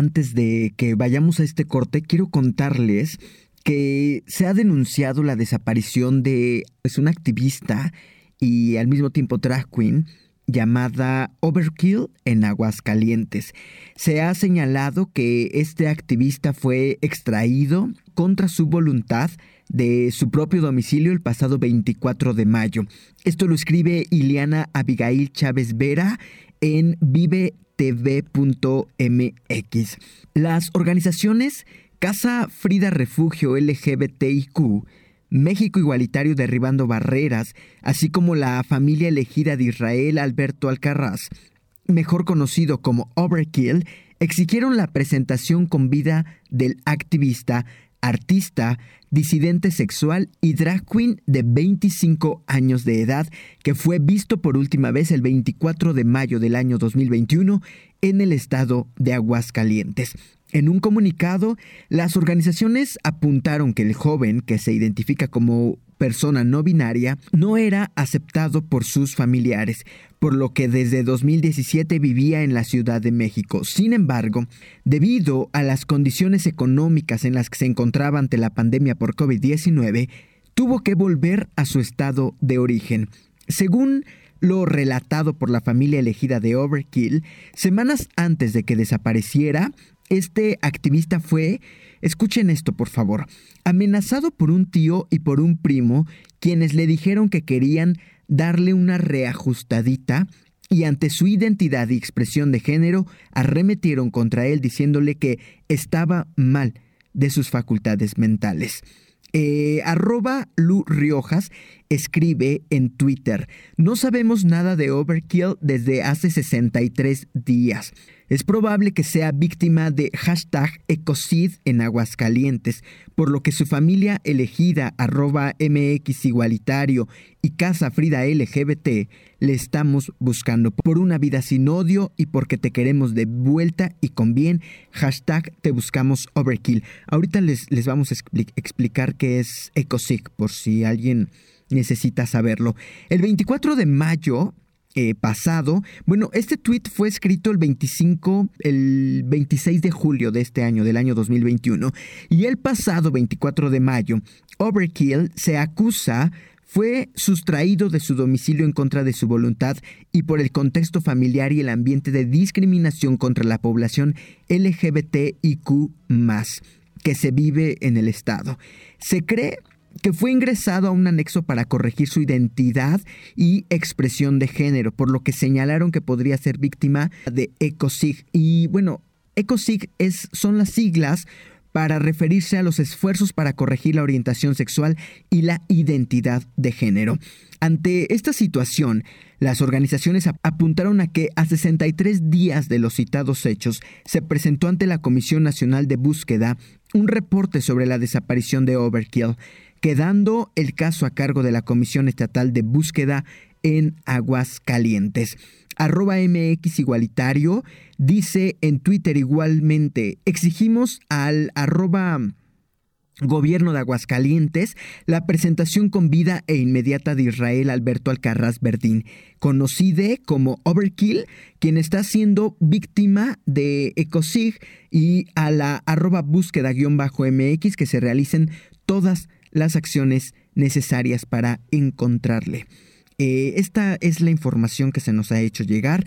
antes de que vayamos a este corte, quiero contarles que se ha denunciado la desaparición de es una activista y al mismo tiempo drag queen llamada Overkill en Aguascalientes. Se ha señalado que este activista fue extraído contra su voluntad de su propio domicilio el pasado 24 de mayo. Esto lo escribe Iliana Abigail Chávez Vera en vivetv.mx. Las organizaciones Casa Frida Refugio LGBTIQ México Igualitario Derribando Barreras, así como la familia elegida de Israel Alberto Alcarraz, mejor conocido como Overkill, exigieron la presentación con vida del activista, artista, disidente sexual y drag queen de 25 años de edad, que fue visto por última vez el 24 de mayo del año 2021 en el estado de Aguascalientes. En un comunicado, las organizaciones apuntaron que el joven, que se identifica como persona no binaria, no era aceptado por sus familiares, por lo que desde 2017 vivía en la Ciudad de México. Sin embargo, debido a las condiciones económicas en las que se encontraba ante la pandemia por COVID-19, tuvo que volver a su estado de origen. Según lo relatado por la familia elegida de Overkill, semanas antes de que desapareciera, este activista fue, escuchen esto por favor, amenazado por un tío y por un primo, quienes le dijeron que querían darle una reajustadita y ante su identidad y expresión de género arremetieron contra él diciéndole que estaba mal de sus facultades mentales. Eh, arroba Lu Riojas escribe en Twitter, no sabemos nada de Overkill desde hace 63 días. Es probable que sea víctima de hashtag Ecocid en Aguascalientes, por lo que su familia elegida arroba MX Igualitario y Casa Frida LGBT le estamos buscando por una vida sin odio y porque te queremos de vuelta y con bien. Hashtag te buscamos overkill. Ahorita les, les vamos a explicar qué es Ecocid por si alguien necesita saberlo. El 24 de mayo eh, pasado. Bueno, este tweet fue escrito el 25, el 26 de julio de este año, del año 2021. Y el pasado 24 de mayo, Overkill se acusa fue sustraído de su domicilio en contra de su voluntad y por el contexto familiar y el ambiente de discriminación contra la población LGBTIQ que se vive en el Estado. Se cree que fue ingresado a un anexo para corregir su identidad y expresión de género, por lo que señalaron que podría ser víctima de ECOSIG. Y bueno, ECOSIG es, son las siglas para referirse a los esfuerzos para corregir la orientación sexual y la identidad de género. Ante esta situación, las organizaciones apuntaron a que a 63 días de los citados hechos se presentó ante la Comisión Nacional de Búsqueda un reporte sobre la desaparición de Overkill quedando el caso a cargo de la Comisión Estatal de Búsqueda en Aguas Calientes. Arroba MX Igualitario dice en Twitter igualmente, exigimos al arroba Gobierno de Aguascalientes, la presentación con vida e inmediata de Israel Alberto Alcarraz Verdín, conocido como Overkill, quien está siendo víctima de ECOSIG y a la arroba búsqueda-mx que se realicen todas las acciones necesarias para encontrarle. Eh, esta es la información que se nos ha hecho llegar.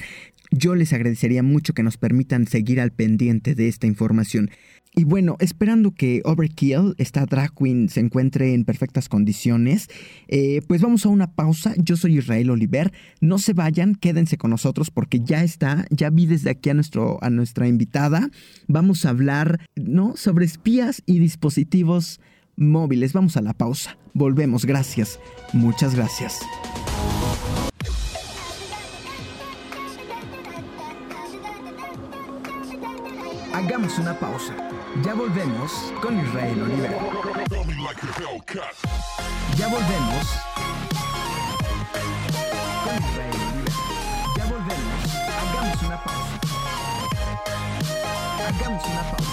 Yo les agradecería mucho que nos permitan seguir al pendiente de esta información. Y bueno, esperando que Overkill, esta drag queen, se encuentre en perfectas condiciones, eh, pues vamos a una pausa. Yo soy Israel Oliver. No se vayan, quédense con nosotros porque ya está, ya vi desde aquí a, nuestro, a nuestra invitada. Vamos a hablar, ¿no? Sobre espías y dispositivos móviles. Vamos a la pausa. Volvemos. Gracias. Muchas gracias. Hagamos una pausa. Ya volvemos con Israel Oliver. Ya volvemos con Israel Oliver. Ya volvemos. Hagamos una pausa. Hagamos una pausa.